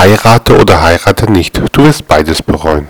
Heirate oder heirate nicht, du wirst beides bereuen.